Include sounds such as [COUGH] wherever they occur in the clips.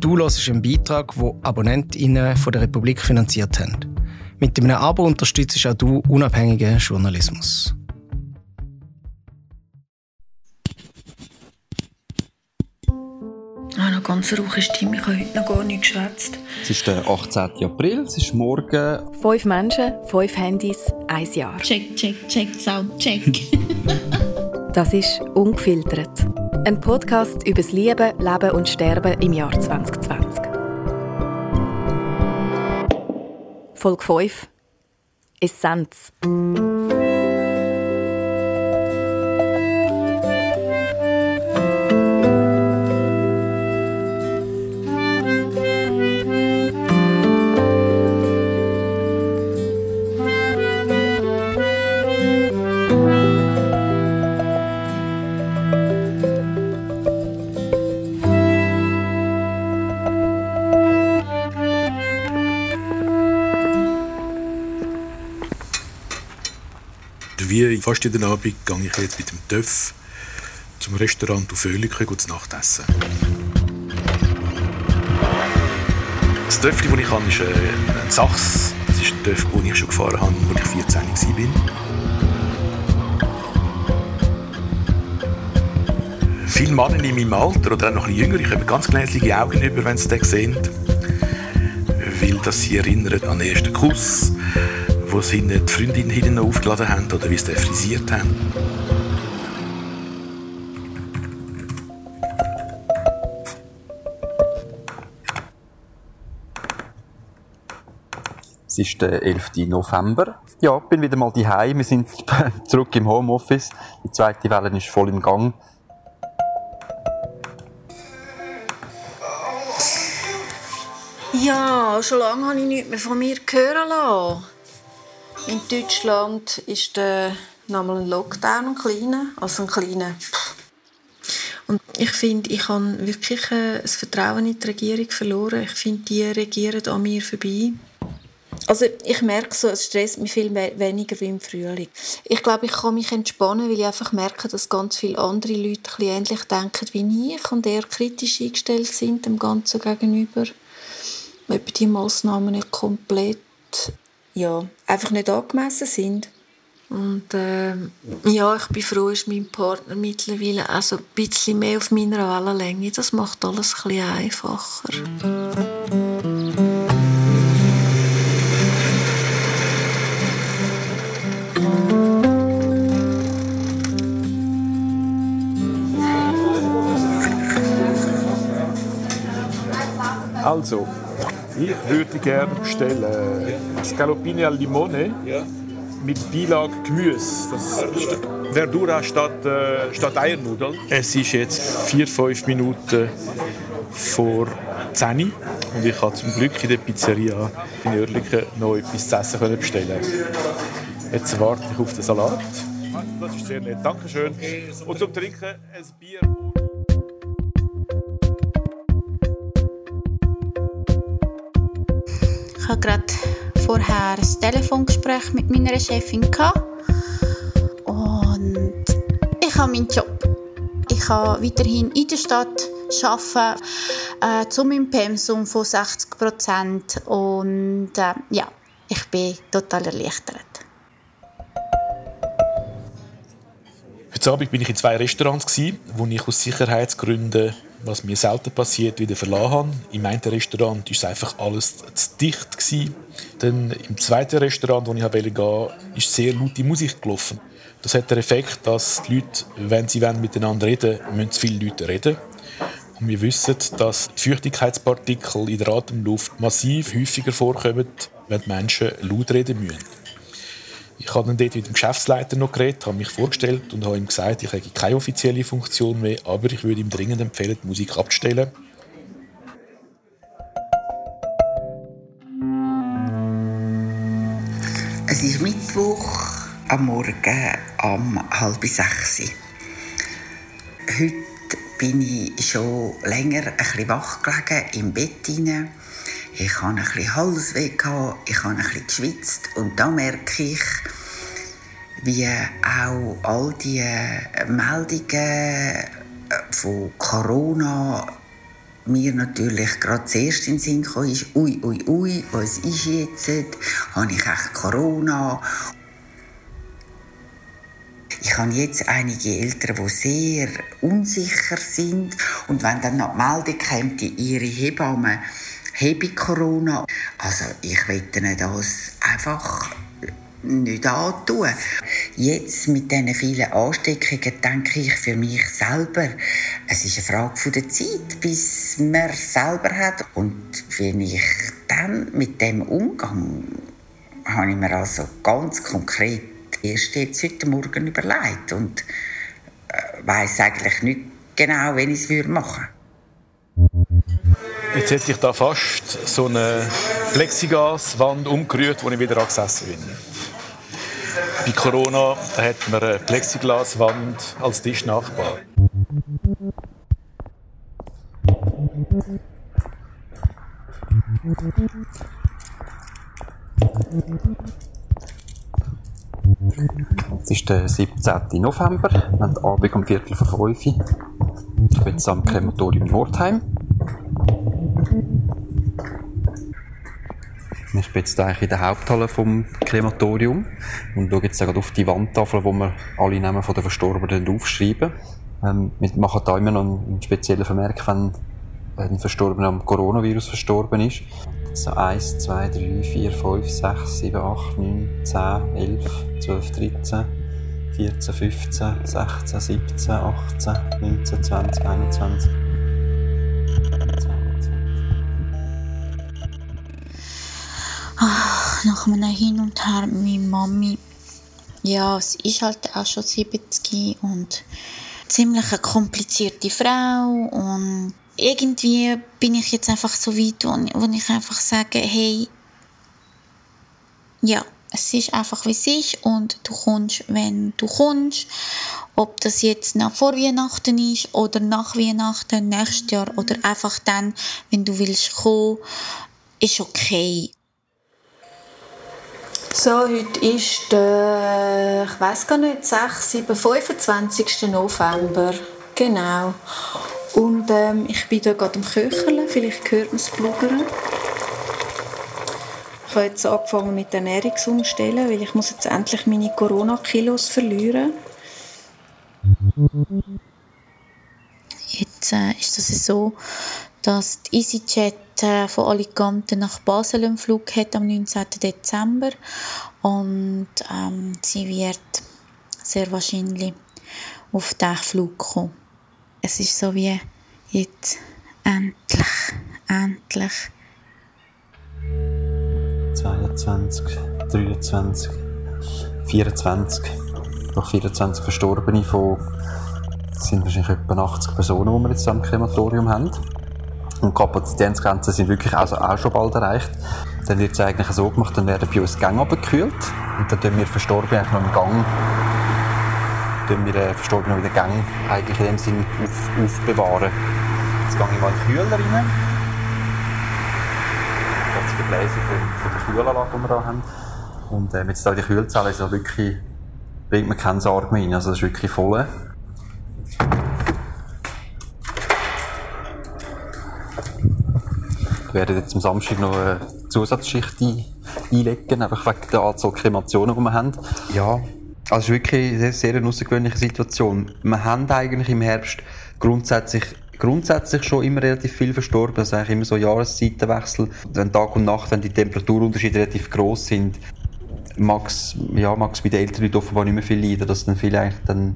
Du hörst einen Beitrag, den AbonnentInnen von der Republik finanziert haben. Mit einem Abo unterstützt auch du unabhängigen Journalismus. Ah, noch ganz ruhige Stimme, ich habe heute noch gar nicht geschwätzt. Es ist der 18. April, es ist morgen. Fünf Menschen, fünf Handys, ein Jahr. Check, check, check, Sound, check. [LAUGHS] das ist «Ungefiltert». Ein Podcast über das Leben, Leben und Sterben im Jahr 2020. Folge 5 Essenz. Wie fast jeden Abend gehe ich jetzt mit dem Töff zum Restaurant auf Oelike zu Nacht essen. Das Töffli, das ich habe, ist ein Sachs. Das ist ein Töff, den ich schon gefahren habe, als ich 14 war. Viele Männer in meinem Alter oder auch noch ein bisschen jünger, ich ganz gläsige Augen über, wenn sie den sehen. Weil das sie erinnert an den ersten Kuss, wo sie die Freundin hinten aufgeladen haben oder wie sie den frisiert haben. Es ist der 11. November. Ja, bin wieder mal daheim. Wir sind [LAUGHS] zurück im Homeoffice. Die zweite Welle ist voll im Gang. Ja, schon lange habe ich nichts mehr von mir hören lassen. In Deutschland ist der nochmal ein Lockdown, ein kleiner, also ein kleiner. Und ich finde, ich habe wirklich äh, das Vertrauen in die Regierung verloren. Ich finde, die regieren an mir vorbei. Also ich merke so, es stresst mich viel weniger wie im Frühling. Ich glaube, ich kann mich entspannen, weil ich einfach merke, dass ganz viele andere Leute ein ähnlich denken wie ich und eher kritisch eingestellt sind dem Ganzen gegenüber. Ob die Massnahmen nicht komplett, ja, einfach nicht angemessen sind. Und äh, ja, ich bin froh, ist mein Partner mittlerweile also ein bisschen mehr auf meiner Wellenlänge. Das macht alles ein bisschen einfacher. Also, ich würde gerne bestellen Scaloppini al Limone mit Beilage Gemüse. Das ist Verdura statt, äh, statt Eiernudeln. Es ist jetzt vier, fünf Minuten vor 10 Uhr und ich habe zum Glück in der Pizzeria in Oerlikon noch etwas zu essen können bestellen. Jetzt warte ich auf den Salat. Das ist sehr nett, Dankeschön. Und zum Trinken ein Bier. Ich hatte gerade vorher ein Telefongespräch mit meiner Chefin und ich habe meinen Job. Ich kann weiterhin in der Stadt arbeiten, äh, zu meinem Pensum von 60 Prozent und äh, ja, ich bin total erleichtert. Heute Abend bin ich in zwei Restaurants, gewesen, wo ich aus Sicherheitsgründen, was mir selten passiert, wieder verlassen habe. Im einen Restaurant war einfach alles zu dicht. Gewesen. Dann im zweiten Restaurant, wo ich gehen wollte, ist sehr laute Musik gelaufen. Das hat den Effekt, dass die Leute, wenn sie miteinander reden wollen, müssen viele Leute reden. Und wir wissen, dass die Feuchtigkeitspartikel in der Atemluft massiv häufiger vorkommen, wenn die Menschen laut reden müssen. Ich habe dann dort mit dem Geschäftsleiter noch geredet, habe mich vorgestellt und habe ihm gesagt, ich hätte keine offizielle Funktion mehr, aber ich würde ihm dringend empfehlen, die Musik abzustellen. Es ist Mittwoch am Morgen um halb sechs. Heute bin ich schon länger ein bisschen wach gelegen, im Bett hinein. Ich hatte ein bisschen Halsweh, ich habe ein bisschen geschwitzt und da merke ich, wie auch all die Meldungen von Corona mir natürlich gerade zuerst in den Sinn kam, ist, ui, ui, ui, was ist jetzt? Habe ich echt Corona? Ich habe jetzt einige Eltern, die sehr unsicher sind. Und wenn dann noch die Meldung kommt, ihre Hebamme habe Corona. Also ich wette das einfach nicht antun. Jetzt mit diesen vielen Ansteckungen denke ich für mich selber, es ist eine Frage der Zeit, bis man es selber hat. Und wenn ich dann mit dem umgehe, habe ich mir also ganz konkret erst jetzt heute Morgen überlegt und äh, weiß eigentlich nicht genau, wenn ich es machen würde. Jetzt hat sich da fast so eine Plexigaswand umgerührt, wo ich wieder angesessen bin. Bei Corona hat man eine Plexiglaswand als Tischnachbar. Es ist der 17. November, wir haben Abend um Viertel vor fünf. Ich bin jetzt am Krematorium Nordheim. Ich bin jetzt eigentlich in der Haupthalle vom Krematorium und schaue jetzt gerade auf die Wandtafel, wo wir alle Namen den Verstorbenen aufschreiben. Ähm, wir machen da immer noch einen speziellen Vermerk, wenn ein Verstorbener am Coronavirus verstorben ist. So 1, 2, 3, 4, 5, 6, 7, 8, 9, 10, 11, 12, 13, 14, 15, 16, 17, 18, 19, 20, 21. Ach, nach einem Hin und Her mit Mami. Ja, sie ist halt auch schon 70 und ziemlich eine komplizierte Frau und irgendwie bin ich jetzt einfach so weit, wo ich einfach sage, hey, ja, es ist einfach wie es ist und du kommst, wenn du kommst. Ob das jetzt nach vor Weihnachten ist oder nach Weihnachten, nächstes Jahr oder einfach dann, wenn du willst kommen, ist okay. So, heute ist der, ich weiß gar nicht, 6, 7, 25. November. Genau. Und ähm, ich bin hier gerade am Köcheln, vielleicht hört man es blubbern. Ich habe jetzt angefangen mit der Ernährungsumstellen, weil ich muss jetzt endlich meine Corona-Kilos verlieren. Jetzt äh, ist es so, dass die EasyJet äh, von Alicante nach Basel einen Flug hat am 19. Dezember und ähm, sie wird sehr wahrscheinlich auf diesen Flug kommen. Es ist so wie jetzt endlich, endlich 22, 23, 24. Noch 24 Verstorbene von sind wahrscheinlich etwa 80 Personen, die wir jetzt am Krematorium haben. Und Kapazitätsgrenzen sind wirklich also auch schon bald erreicht. Dann wird es eigentlich so gemacht, dann werden bei uns Gänge abgekühlt. Und dann tun wir Verstorbene eigentlich noch im Gang, tun wir äh, Verstorbene noch in den Gang eigentlich in dem Sinn auf, aufbewahren. Jetzt gehe ich mal in den Kühler rein. Das ist die Bläse von, von der Kühlanlage, die wir hier haben. Und äh, jetzt in die Kühlzelle ist wirklich, bringt man keinen Sarg mehr rein. Also das ist wirklich voll. Werden jetzt am Samstag noch eine Zusatzschicht einlegen, einfach wegen der Anzahl Kremationen, die wir haben. Ja, also es ist wirklich eine sehr, sehr außergewöhnliche Situation. Wir haben eigentlich im Herbst grundsätzlich grundsätzlich schon immer relativ viel verstorben. Also eigentlich immer so Jahreszeitenwechsel. Wenn Tag und Nacht, wenn die Temperaturunterschiede relativ groß sind, mag es, ja, bei den Leuten offenbar nicht mehr viel leiden, dass dann viele eigentlich dann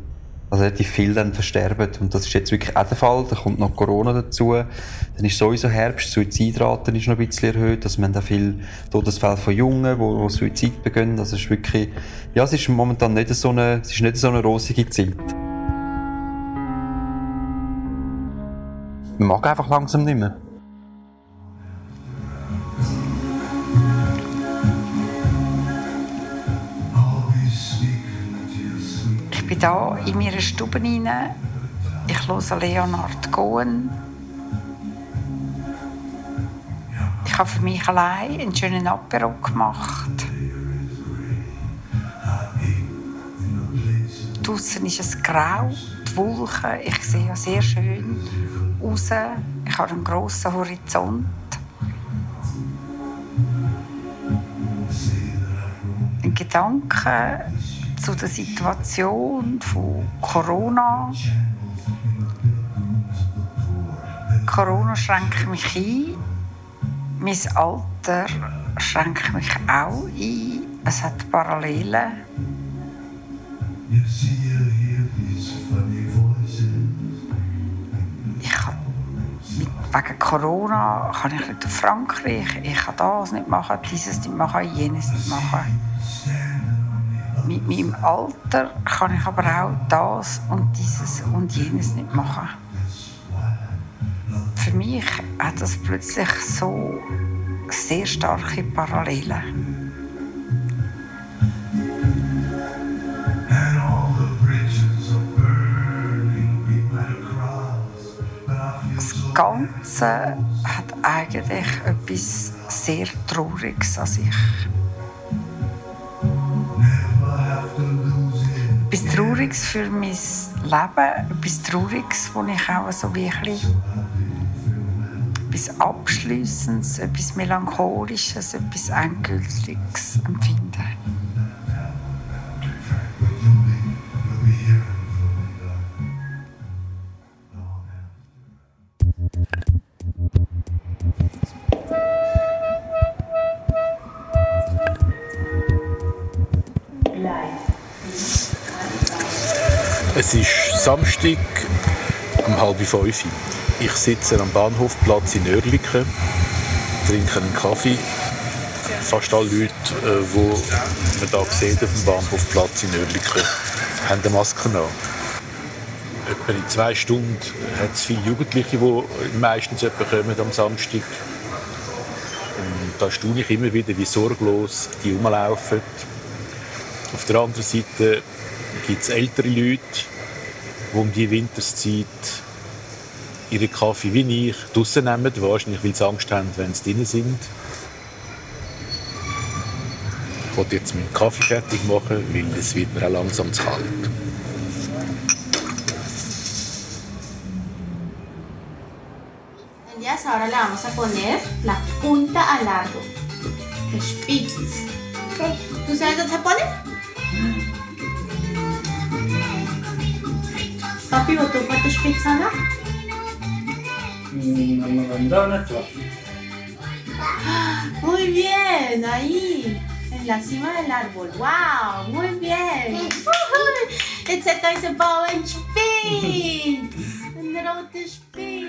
also relativ viel dann versterben. Und das ist jetzt wirklich auch der Fall. Da kommt noch Corona dazu. Dann ist sowieso Herbst, Suizidraten ist noch ein bisschen erhöht. Also wir haben auch viel Todesfälle von Jungen, die, die Suizid begehen. Es ist wirklich, ja, es ist momentan nicht so eine, es ist nicht so eine rosige Zeit. Man mag einfach langsam nicht mehr. Hier in meiner Stube rein. Ich höre Leonard Cohen. Ich habe für mich allein einen schönen Apero gemacht. Draußen ist es grau, die Wolken, ich sehe ja sehr schön raus. Ich habe einen grossen Horizont. Ein Gedanke zu der Situation von Corona. Corona schränkt mich ein. Mein Alter schränkt mich auch ein. Es hat Parallelen. wegen Corona kann ich nicht nach Frankreich, ich kann das nicht machen, dieses nicht machen, jenes nicht machen. Mit meinem Alter kann ich aber auch das und dieses und jenes nicht machen. Für mich hat das plötzlich so sehr starke Parallelen. Ganze hat eigentlich etwas sehr Trauriges an sich. Etwas Trauriges für mein Leben, etwas Trauriges, wo ich auch so wirklich etwas Abschließendes, etwas Melancholisches, etwas Endgültiges empfinde. Es ist Samstag um halb fünf. Ich sitze am Bahnhofplatz in Oerlikon, trinke einen Kaffee. Fast alle Leute, die äh, man hier sieht auf dem Bahnhofplatz in Oerlikon, haben eine Maske an. Etwa in zwei Stunden hat es viele Jugendliche, die meistens kommen am Samstag. Und da staune ich immer wieder, wie sorglos die rumlaufen. Auf der anderen Seite gibt es ältere Leute, die um die Winterszeit ihre Kaffee wie ich draussen nehmen, wahrscheinlich weil sie Angst haben, wenn sie drinnen sind. Ich wollte jetzt meinen Kaffee fertig machen, weil es wird mir auch langsam zu kalt. Entonces ahora le vamos a poner la punta al largo. Spitz. ¿Tú sabes dónde se pone? Papi, ¿votó cuánto Spitz anda? Muy bien, ahí, en la cima del árbol. ¡Wow! Muy bien. Jetzt hat unser Bau einen Spitz. Ein roter Spitz.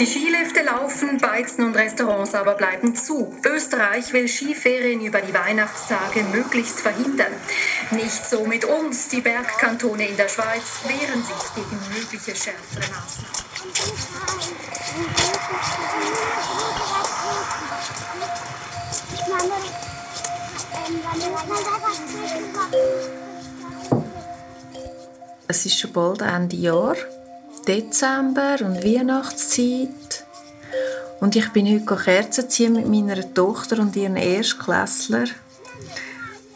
Die Skilifte laufen, Beizen und Restaurants aber bleiben zu. Österreich will Skiferien über die Weihnachtstage möglichst verhindern. Nicht so mit uns. Die Bergkantone in der Schweiz wehren sich gegen mögliche schärfere Maßnahmen. Es ist schon bald Ende Jahr, Dezember und Weihnachtszeit. Und ich bin heute Kerzen ziehen mit meiner Tochter und ihren Erstklässler.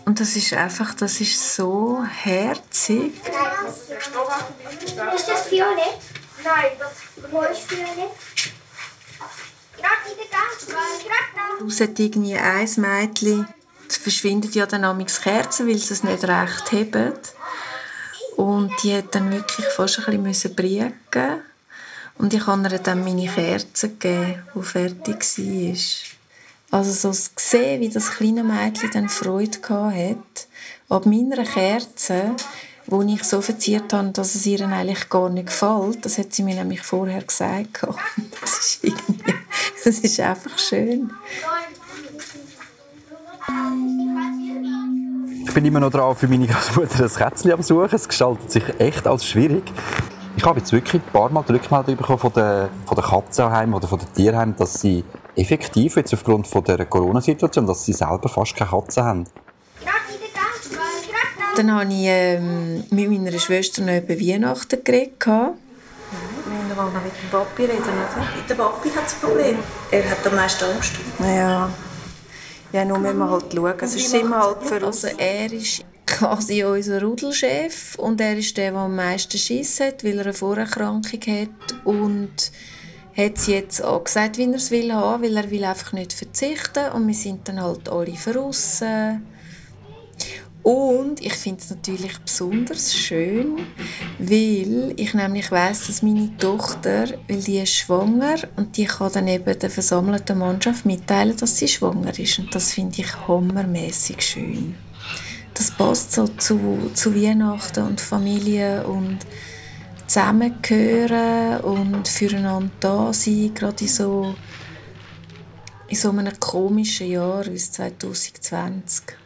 Und das ist einfach, das ist so herzig. Ist das violett? Nein, das wo ist violett? Gerade in der Gang, gerade da. Raus hat irgendwie ein Mädchen, es verschwindet ja dann amigs Kerzen, weil sie es nicht recht haben. Und die hat dann wirklich fast ein bisschen briegen Und ich habe ihr dann meine Kerzen gegeben, die fertig war. Also so zu sehen, wie das kleine Mädchen dann Freude hatte ab meiner Kerze, wo ich so verziert habe, dass es ihr eigentlich gar nicht gefällt. Das hat sie mir nämlich vorher gesagt. [LAUGHS] Das ist irgendwie, das ist einfach schön. Ich bin immer noch dran, für meine Großmutter ein Kätzchen am Suchen. Es gestaltet sich echt als schwierig. Ich habe jetzt wirklich ein paar Mal die Rückmeldung bekommen von den, von den Katzenheimen oder von den Tierheimen, dass sie effektiv jetzt aufgrund von der Corona-Situation, dass sie selber fast keine Katzen haben. Gerade in der Gang, gerade da. Dann habe ich ähm, mit meiner Schwester noch über Weihnachten geredet. Wir mal noch mit dem Papi reden, oder? Der Papi hat das Problem. Er hat am meisten Angst. Ja. Ja, nur müssen wir halt schauen. Es ist immer halt für uns. Also er ist quasi unser Rudelchef und er ist der, der am meisten Schiss hat, weil er eine Vorerkrankung hat und hat sie jetzt auch gesagt, wie er es will haben, weil er will einfach nicht verzichten und wir sind dann halt alle verrissen. Und ich finde es natürlich besonders schön, weil ich nämlich weiß, dass meine Tochter, weil die ist schwanger und die kann dann eben der versammelten Mannschaft mitteilen, dass sie schwanger ist. Und das finde ich hammermäßig schön. Das passt so zu, zu Weihnachten und Familie und zusammengehören und füreinander da sein, gerade in so, in so einem komischen Jahr wie 2020.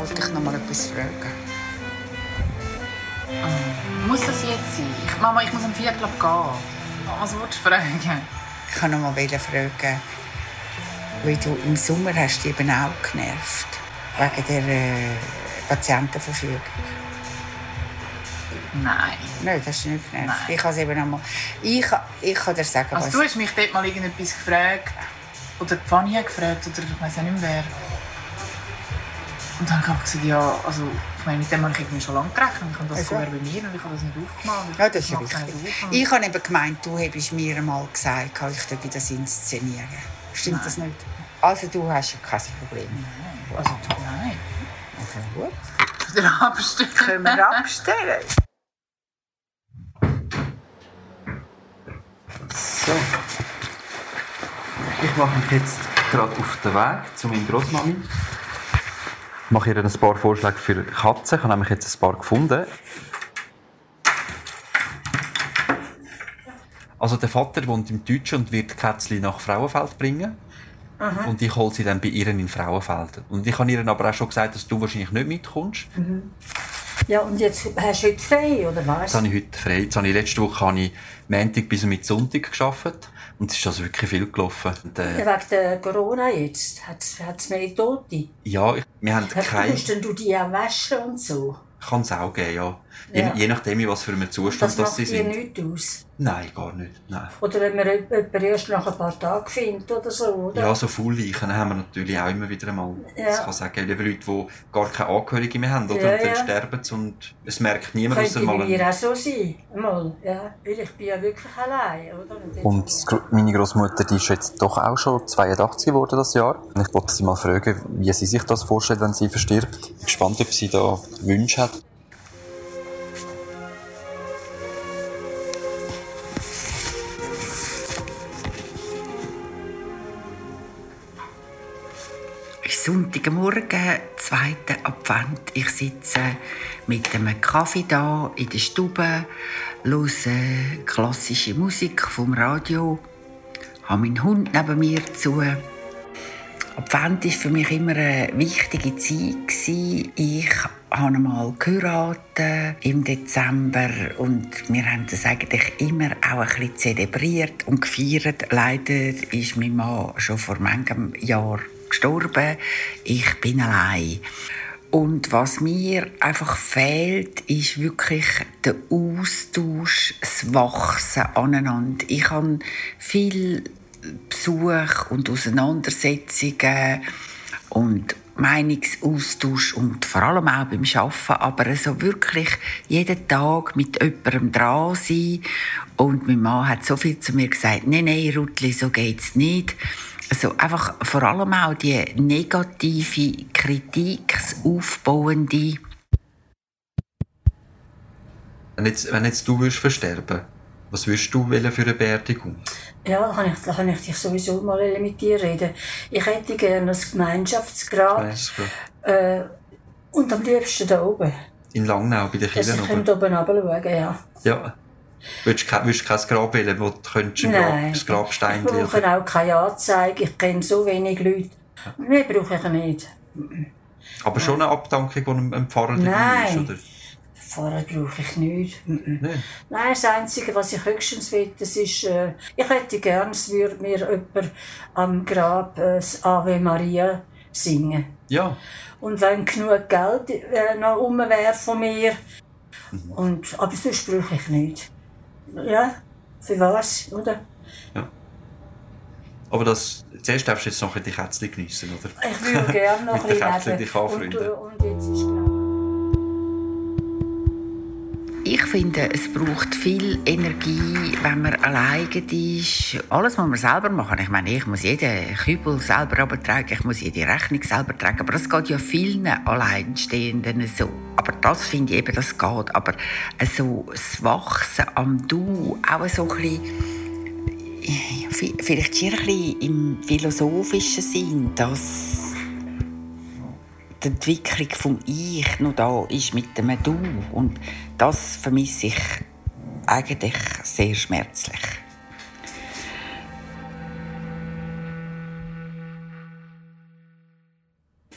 wollte dich noch mal etwas fragen. Muss das jetzt sein? Mama, ich muss am Viertel gehen. Was willst du fragen? Ich wollte noch mal fragen, weil du im Sommer hast dich eben auch genervt. Wegen der äh, Patientenverfügung. Nein. Nein, das ist nicht genervt. Nein. Ich kann es eben noch mal... Ich, ich kann dir sagen, Also was... du hast mich dort mal irgendetwas gefragt. Oder die Fanny gefragt, oder ich weiß auch nicht mehr wer. Und dann habe ich gesagt, ja, also, ich meine, mit dem habe ich irgendwie schon lange gerechnet. Ich habe das Also? also. bei mir und ich habe das nicht aufgemacht. Ich Ja, das ist mache es richtig. Ich habe eben gemeint, du hättest mir einmal gesagt, kann ich dir das inszenieren. Stimmt Nein. das nicht? Also du hast ja kein Problem. Also, nein. Okay, gut. Wieder abstellen. Können wir abstellen? So. Ich mache mich jetzt gerade auf den Weg zu meiner Großmami. Ich mache ihr ein paar Vorschläge für Katzen. Ich habe nämlich jetzt ein paar gefunden. Also der Vater wohnt im Deutschen und wird die Kätzchen nach Frauenfeld bringen. Aha. Und ich hole sie dann bei ihr in Frauenfeld. Und ich habe ihr aber auch schon gesagt, dass du wahrscheinlich nicht mitkommst. Mhm. Ja, und jetzt hast du heute frei, oder was? Jetzt habe ich heute frei. Jetzt habe ich letzte Woche habe ich Montag bis mit Sonntag gearbeitet. Und es ist also wirklich viel gelaufen. Und, äh, Ja, wegen der Corona jetzt. Hat es mehr Tote? ja, ich, wir haben Ja, keine... Musst denn du die auch waschen und so? Kann es auch geben, ja. Je, Ja. je nachdem, in was für einem Zustand Das das macht sie dir sind. nichts aus. Nein, gar nicht. Nein. Oder wenn man jemanden erst nach ein paar Tagen findet oder so, oder? Ja, so Faulweichen haben wir natürlich auch immer wieder einmal. Ja. Das kann sagen, liebe Leute, die gar keine Angehörige mehr haben, oder? Ja, und dann ja. sterben sie und es merkt niemand, Könnte mal mir auch so sein. Mal, ja. Weil ich bin ja wirklich allein, oder? Und Und meine Großmutter, die ist jetzt doch auch schon 82 geworden das Jahr. Und ich wollte sie mal fragen, wie sie sich das vorstellt, wenn sie verstirbt. Ich bin gespannt, ob sie da Wünsche hat. Ist Sonntagmorgen, zweiter Advent. Ich sitze mit einem Kaffee da in der Stube, höre klassische Musik vom Radio, habe meinen Hund neben mir zu. Advent war für mich immer eine wichtige Zeit. Ich habe einmal geheiratet im Dezember und wir haben das eigentlich immer auch ein bisschen zelebriert und gefeiert. Leider ist mein Mann schon vor manchem Jahr gestorben. Ich bin allein. Und was mir einfach fehlt, ist wirklich der Austausch, das Wachsen aneinander. Ich habe viel Besuch und Auseinandersetzungen und Meinungsaustausch und vor allem auch beim Arbeiten, aber so wirklich jeden Tag mit jemandem dran sein. Und mein Mann hat so viel zu mir gesagt, nein, nein, Rutli, so geht's nicht. Also einfach vor allem auch die negative Kritik, das Aufbauende. Wenn jetzt, wenn jetzt du würdest versterben was würdest du wählen für eine Beerdigung? Ja, da kann ich, da kann ich dich sowieso mal mit dir reden. Ich hätte gerne ein Gemeinschaftsgrab. Äh, und am liebsten da oben. In Langnau, bei den Dass Kindern ich könnte oben runterschauen ja. Ja. Würdest du kein, würdest du kein Grab wählen, wo du könntest ein Nein, das Grabstein ich brauche auch keine Anzeige. Ich kenne so wenig Leute. Mehr brauche ich nicht. Aber schon eine Abdankung, die einem einem Pfarrer dabei ist, Nein. oder? Pfarrer brauche ich nicht. Mhm. Nein, das Einzige, was ich höchstens will, das ist, äh, ich hätte gern, es würde mir jemand am Grab äh, das Ave Maria singen. Ja. Und wenn genug Geld äh, noch rum wäre von mir, und, aber sonst brauche ich nicht. Ja, für was, oder? Aber das, zuerst darfst du jetzt noch die Kätzchen geniessen, oder? Ich würde gerne noch [LAUGHS] ein bisschen dich anfreunden. Und, und jetzt ist klar. Ich finde, es braucht viel Energie, wenn man alleine ist. Alles muss man selber machen. Ich meine, ich muss jeden Kübel selber tragen, ich muss jede Rechnung selber tragen. Aber das geht ja vielen Alleinstehenden so. Aber das finde ich eben, das geht. Aber so das Wachsen am Du, auch so ein bisschen vielleicht hier ein bisschen im philosophischen Sinn, dass die Entwicklung vom Ich noch da ist mit dem Du. Und das vermisse ich eigentlich sehr schmerzlich.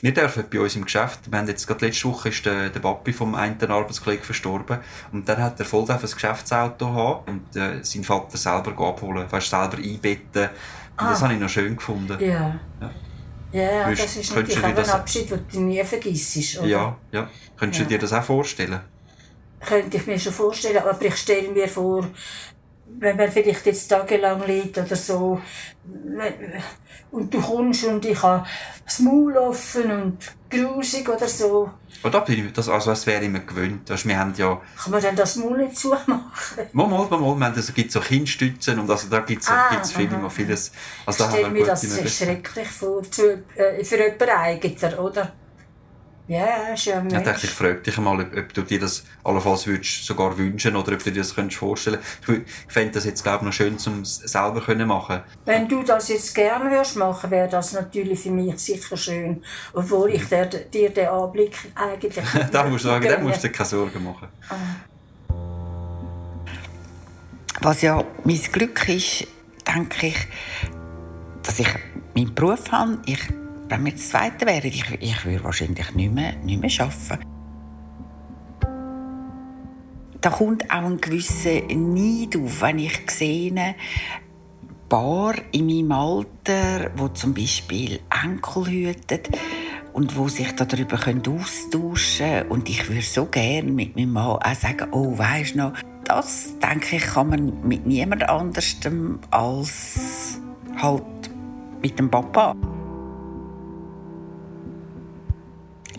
Wir dürfen bei uns im Geschäft, wir haben jetzt gerade letzte Woche ist der, der Papi vom einen Arbeitskollegen verstorben und der hat er voll ein Geschäftsauto haben und äh, seinen Vater selber abholen, weißt, selber einbetten. Und das Ah. habe ich noch schön gefunden. Ja. Ja. Ja, Würdest- das ist natürlich auch ein Abschied, den du nie vergisst. Oder? Ja, ja. Könntest Ja. du dir das auch vorstellen? Könnte ich mir schon vorstellen, aber ich stelle mir vor, wenn man vielleicht jetzt tagelang liegt oder so, und du kommst und ich habe das Maul offen und grusig oder so, Und da bin ich, das, also es wäre immer gewöhnt. Weißt, wir haben ja, kann man dann das Maul nicht zumachen? mal, mal, mal, mal, wir haben, also, gibt so Kindstützen und also da gibt es Ah, gibt's viele, vieles. Ich Also da stelle mir das schrecklich vor, zu, äh, für jemanden eigener, oder? Ja, ist ja ein Ja, ich dachte, ich frage dich mal, ob, ob du dir das allenfalls würdest sogar wünschen oder ob du dir das könntest vorstellen Ich, wü- ich fände das jetzt, glaube ich, noch schön, um es selber können machen. Wenn du das jetzt gerne würdest machen, wäre das natürlich für mich sicher schön. Obwohl ich dir, dir den Anblick eigentlich [LAUGHS] da musst du sagen, da musst du dir keine Sorgen machen. Was ja mein Glück ist, denke ich, dass ich meinen Beruf habe. Ich, wenn wir das Zweite wären, ich, ich würde wahrscheinlich nicht mehr, nicht mehr arbeiten. Da kommt auch ein gewisser Neid auf, wenn ich sehe, Paar in meinem Alter, wo zum Beispiel Enkel hüten und wo sich darüber austauschen können. Und ich würde so gerne mit meinem Mann auch sagen, oh, weisst noch, das, denke ich, kann man mit niemand anderem als halt mit dem Papa.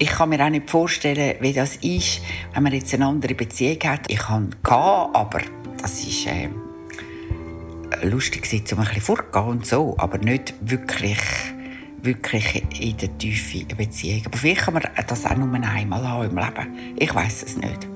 Ich kann mir auch nicht vorstellen, wie das ist, wenn man jetzt eine andere Beziehung hat. Ich hatte, aber das ist äh, lustig, um ein bisschen fortzugehen und so, aber nicht wirklich, wirklich in der Tiefe eine Beziehung. Aber vielleicht kann man das auch nur einmal haben im Leben. Ich weiß es nicht.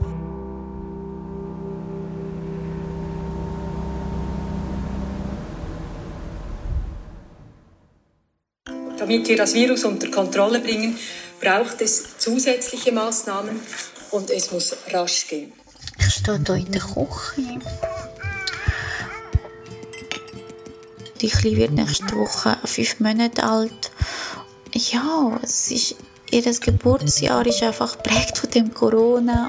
Damit wir das Virus unter Kontrolle bringen, braucht es zusätzliche Maßnahmen und es muss rasch gehen. Ich stehe hier in der Küche. Die Kleine wird nächste Woche fünf Monate alt. Ja, es ist, ihr Geburtsjahr ist einfach geprägt von dem Corona.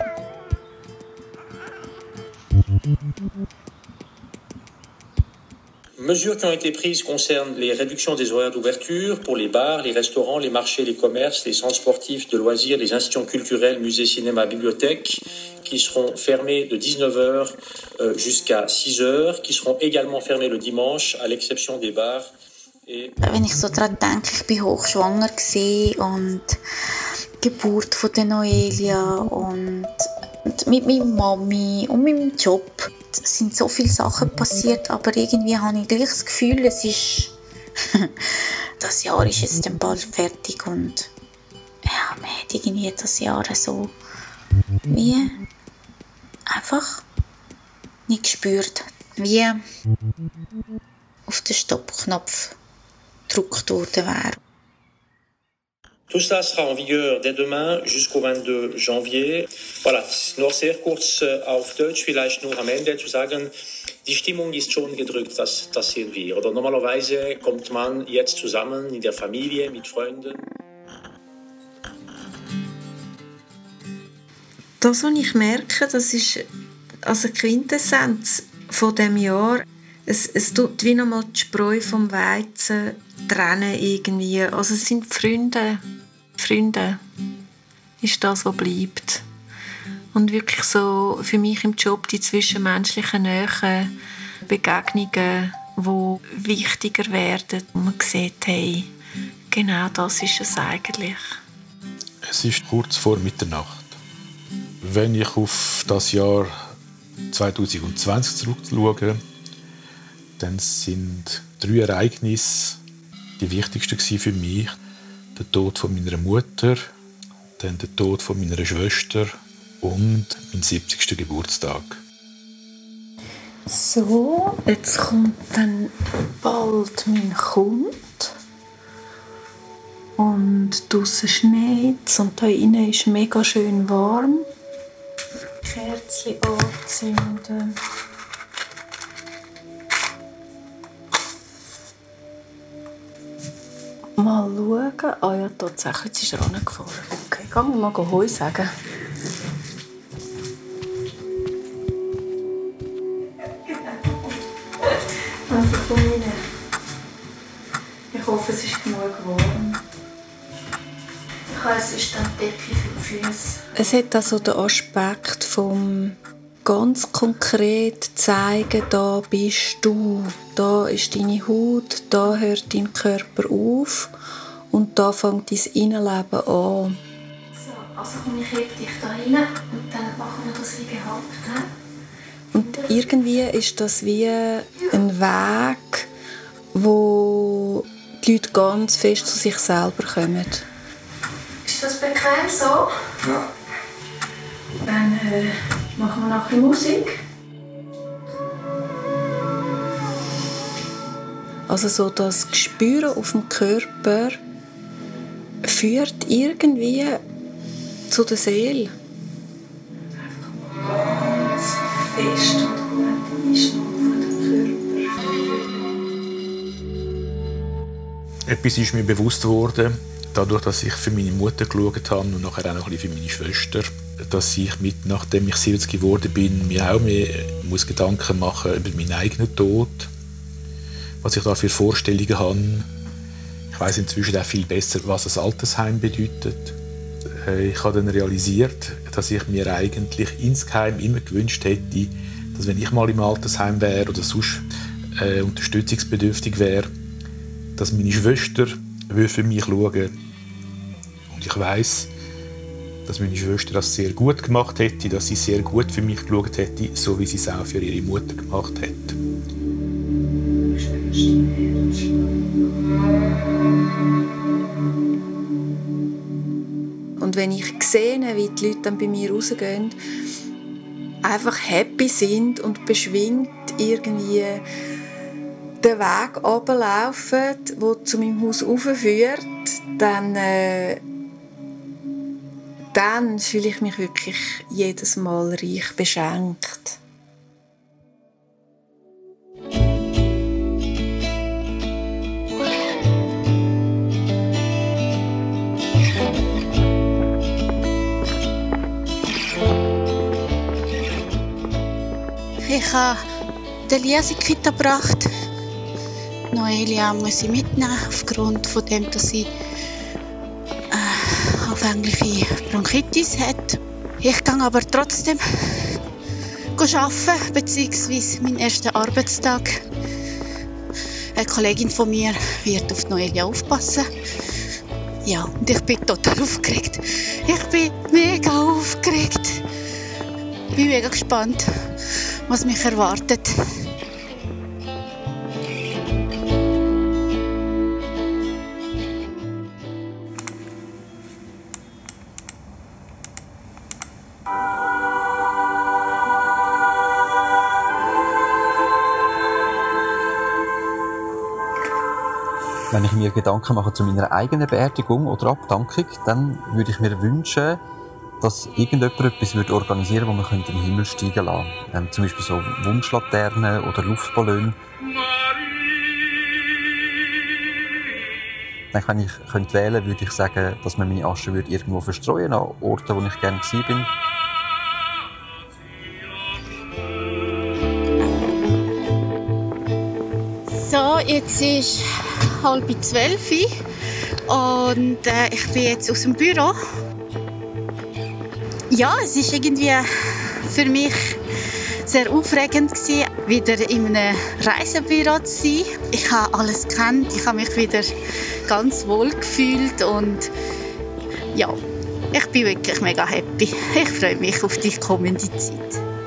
Mesures qui ont été prises concernent les réductions des horaires d'ouverture pour les bars, les restaurants, les marchés, les commerces, les centres sportifs de loisirs, les institutions culturelles, musées, cinémas, bibliothèques, qui seront fermés de 19h jusqu'à 6h, qui seront également fermés le dimanche, à l'exception des bars. Et Wenn ich so daran denke, hochschwanger und Geburt von der Noelia und, mit meiner Mami und meinem Job. Es sind so viele Sachen passiert, aber irgendwie habe ich gleich das Gefühl, es ist [LAUGHS] das Jahr ist jetzt dann bald fertig und ja, man hat irgendwie das Jahr so wie einfach nicht gespürt, wie auf den Stoppknopf gedrückt worden wäre. Tout cela sera en vigueur dès demain jusqu'au 22 janvier. Voilà, noch sehr kurz äh, auf Deutsch vielleicht nur am Ende zu sagen, die Stimmung ist schon gedrückt, das, das sehen wir. Oder normalerweise kommt man jetzt zusammen in der Familie, mit Freunden. Das, was ich merke, das ist also die Quintessenz von dem Jahr. Es, es tut wie nochmal die Spreu vom Weizen trennen irgendwie. Also es sind Freunde. Freunde ist das, was bleibt. Und wirklich so für mich im Job die zwischenmenschlichen Nähe, Begegnungen, die wichtiger werden. Und man sieht, hey, genau das ist es eigentlich. Es ist kurz vor Mitternacht. Wenn ich auf das Jahr 2020 zurückschaue, dann sind drei Ereignisse die wichtigsten für mich. Der Tod von meiner Mutter, dann der Tod von meiner Schwester und mein 70. Geburtstag. So, jetzt kommt dann bald mein Kund. Und draußen schneit und da innen ist mega schön warm. Kerzchen anzünden. Mal schauen. Ah ja, tatsächlich, jetzt ist er rangefahren. Okay, gehen wir mal Heu sagen. Also komm rein. Ich hoffe, es ist genug warm. Ich habe sonst dann Decke für die Füße. Es hat also den Aspekt vom ganz konkret zeigen, da bist du, da ist deine Haut, da hört dein Körper auf und da fängt dein Innenleben an. So, also komm ich heb dich da rein und dann machen wir das wie gehabt. Und irgendwie ist das wie ein Weg, wo die Leute ganz fest zu sich selber kommen. Ist das bequem so? Ja. Dann äh, machen wir nachher Musik. Also so das Spüren auf dem Körper führt irgendwie zu der Seele. Fest und ist noch Etwas ist mir bewusst worden, dadurch, dass ich für meine Mutter geschaut habe und nachher auch noch ein bisschen für meine Schwester, dass ich mit, nachdem ich 70 geworden bin, mir auch mehr muss Gedanken machen über meinen eigenen Tod, was ich da für Vorstellungen habe. Ich weiß inzwischen auch viel besser, was ein Altersheim bedeutet. Äh, Ich habe dann realisiert, dass ich mir eigentlich insgeheim immer gewünscht hätte, dass wenn ich mal im Altersheim wäre oder sonst äh, unterstützungsbedürftig wäre, dass meine Schwester für mich schauen Und ich weiß, dass meine Schwester das sehr gut gemacht hätte, dass sie sehr gut für mich geschaut hätte, so wie sie es auch für ihre Mutter gemacht hat. Und wenn ich sehe, wie die Leute dann bei mir rausgehen, einfach happy sind und beschwingt irgendwie den Weg runterlaufen, der zu meinem Haus raufführt, dann, äh, dann fühle ich mich wirklich jedes Mal reich beschenkt. Ich habe den Lias in die Kita gebracht. Noelia muss ich mitnehmen, aufgrund von dem, dass sie anfängliche Bronchitis hat. Ich gehe aber trotzdem arbeiten, beziehungsweise meinen ersten Arbeitstag. Eine Kollegin von mir wird auf Noelia aufpassen. Ja, und ich bin total [LAUGHS] aufgeregt. Ich bin mega aufgeregt. Ich bin mega gespannt, was mich erwartet. Mir Gedanken mache zu meiner eigenen Beerdigung oder Abdankung, dann würde ich mir wünschen, dass irgendjemand etwas würde organisieren würde, wo man in den Himmel steigen lassen ähm, Zum Beispiel so Wunschlaternen oder Luftballone. Dann kann ich könnte wählen, würde ich sagen, dass man meine Asche würde irgendwo verstreuen an Orten, wo ich gerne gewesen bin. So, jetzt ist halb zwölf und äh, ich bin jetzt aus dem Büro. Ja, es ist irgendwie für mich sehr aufregend wieder in einem Reisebüro zu sein. Ich habe alles kennt, ich habe mich wieder ganz wohl gefühlt und ja, ich bin wirklich mega happy. Ich freue mich auf die kommende Zeit.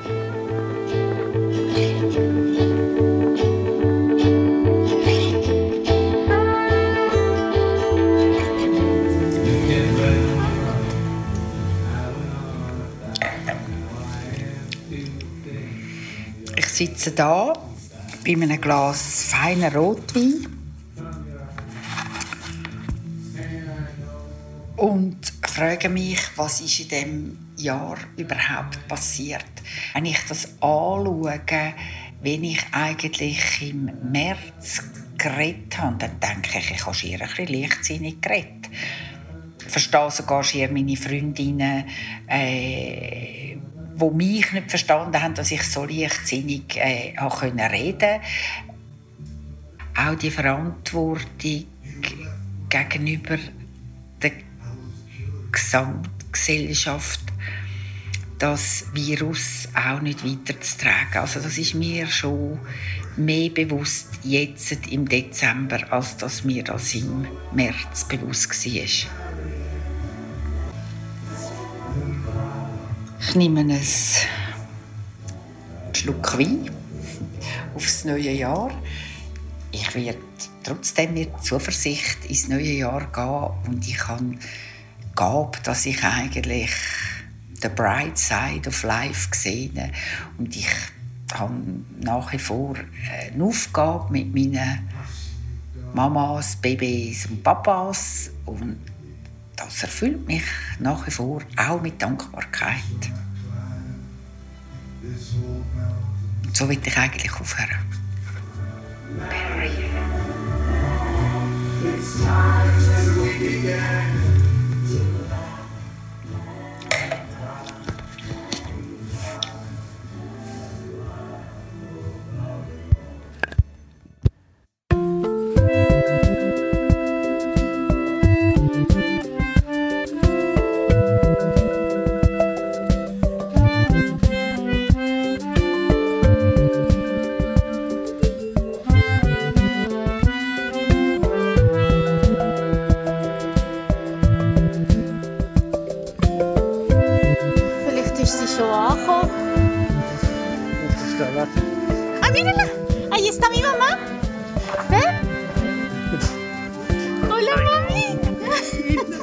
Sitze da bei einem Glas feiner Rotwein und frage mich, was ist in dem Jahr überhaupt passiert. Wenn ich das anschaue, wenn ich eigentlich im März geredet habe, dann denke ich, ich habe schier ein bisschen leichtsinnig geredet. Ich verstehe sogar schier meine Freundinnen, äh, die mich nicht verstanden haben, dass ich so leichtsinnig äh, reden konnte. Auch die Verantwortung gegenüber der Gesamtgesellschaft, das Virus auch nicht weiterzutragen. Also das ist mir schon mehr bewusst jetzt im Dezember, als dass mir das im März bewusst war. Ich nehme einen Schluck Wein aufs neue Jahr. Ich werde trotzdem mit Zuversicht ins neue Jahr gehen und ich habe Gabe, dass ich eigentlich the bright side of life gesehen und ich habe nach wie vor eine Aufgabe mit meinen Mamas, Babys und Papas und das erfüllt mich nach wie vor auch mit Dankbarkeit. Und so will ich eigentlich aufhören. It's time that we. Ahí está mi mamá. ¿Ven? Hola, mami.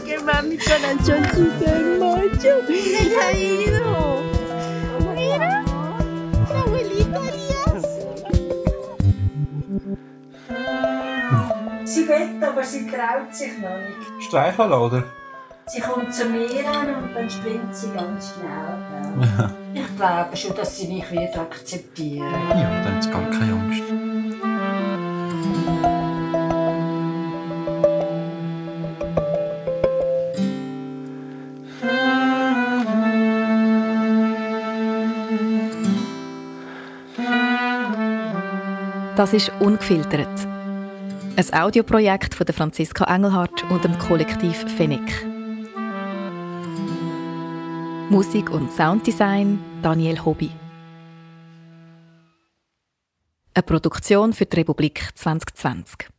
que mami con la chonchita hermoso. Mira, ya ha ido. Mira. La abuelita Elias. Sie will, aber sie traut sich noch nicht. Streicheln, oder? Sie kommt zu mir an und dann springt [LAUGHS] sie ganz schnell. Ja. Ich glaube schon, dass sie mich wird akzeptieren Ja, dann hat sie gar keine Angst. Das ist «Ungefiltert». Ein Audioprojekt von der Franziska Engelhardt und dem Kollektiv Fennec. Musik und Sounddesign Daniel Hobby. Eine Produktion für die Republik 2020.